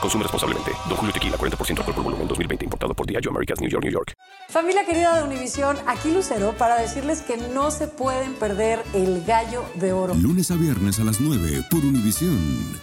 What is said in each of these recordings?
Consume responsablemente. Don Julio Tequila, 40% alcohol por volumen, 2020. Importado por Diageo Americas, New York, New York. Familia querida de Univisión, aquí Lucero para decirles que no se pueden perder el gallo de oro. Lunes a viernes a las 9 por Univisión.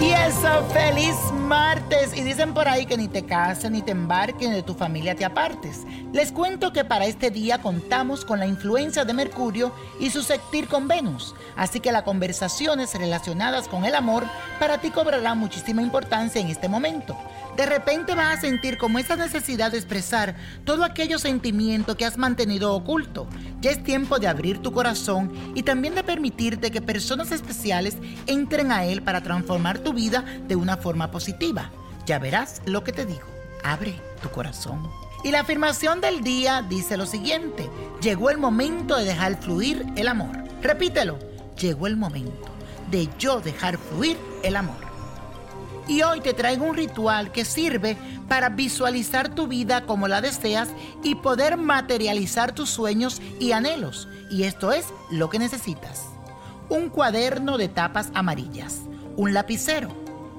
Y eso, feliz martes. Y dicen por ahí que ni te cases, ni te embarques, ni de tu familia te apartes. Les cuento que para este día contamos con la influencia de Mercurio y su sextil con Venus. Así que las conversaciones relacionadas con el amor para ti cobrarán muchísima importancia en este momento. De repente vas a sentir como esa necesidad de expresar todo aquello sentimiento que has mantenido oculto. Ya es tiempo de abrir tu corazón y también de permitirte que personas especiales entren a él para transformar tu vida de una forma positiva. Ya verás lo que te digo. Abre tu corazón. Y la afirmación del día dice lo siguiente. Llegó el momento de dejar fluir el amor. Repítelo. Llegó el momento de yo dejar fluir el amor. Y hoy te traigo un ritual que sirve para visualizar tu vida como la deseas y poder materializar tus sueños y anhelos. Y esto es lo que necesitas. Un cuaderno de tapas amarillas, un lapicero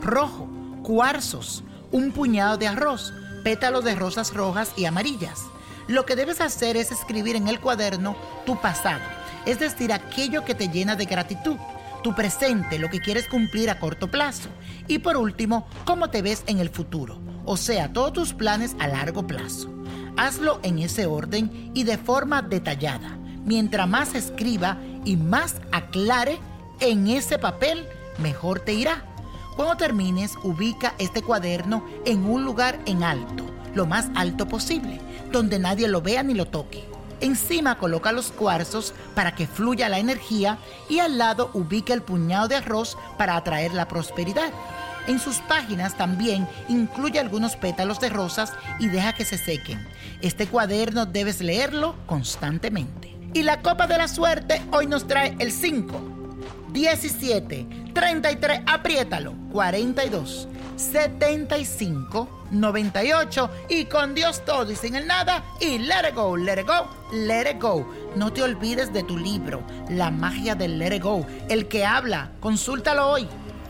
rojo, cuarzos, un puñado de arroz, pétalos de rosas rojas y amarillas. Lo que debes hacer es escribir en el cuaderno tu pasado, es decir, aquello que te llena de gratitud tu presente, lo que quieres cumplir a corto plazo. Y por último, cómo te ves en el futuro, o sea, todos tus planes a largo plazo. Hazlo en ese orden y de forma detallada. Mientras más escriba y más aclare en ese papel, mejor te irá. Cuando termines, ubica este cuaderno en un lugar en alto, lo más alto posible, donde nadie lo vea ni lo toque. Encima coloca los cuarzos para que fluya la energía y al lado ubica el puñado de arroz para atraer la prosperidad. En sus páginas también incluye algunos pétalos de rosas y deja que se sequen. Este cuaderno debes leerlo constantemente. Y la copa de la suerte hoy nos trae el 5, 17, 33, apriétalo, 42, 75, 98 y con Dios todo y sin el nada y let it go, let it go, let it go. No te olvides de tu libro, La magia del let it go, el que habla, consúltalo hoy.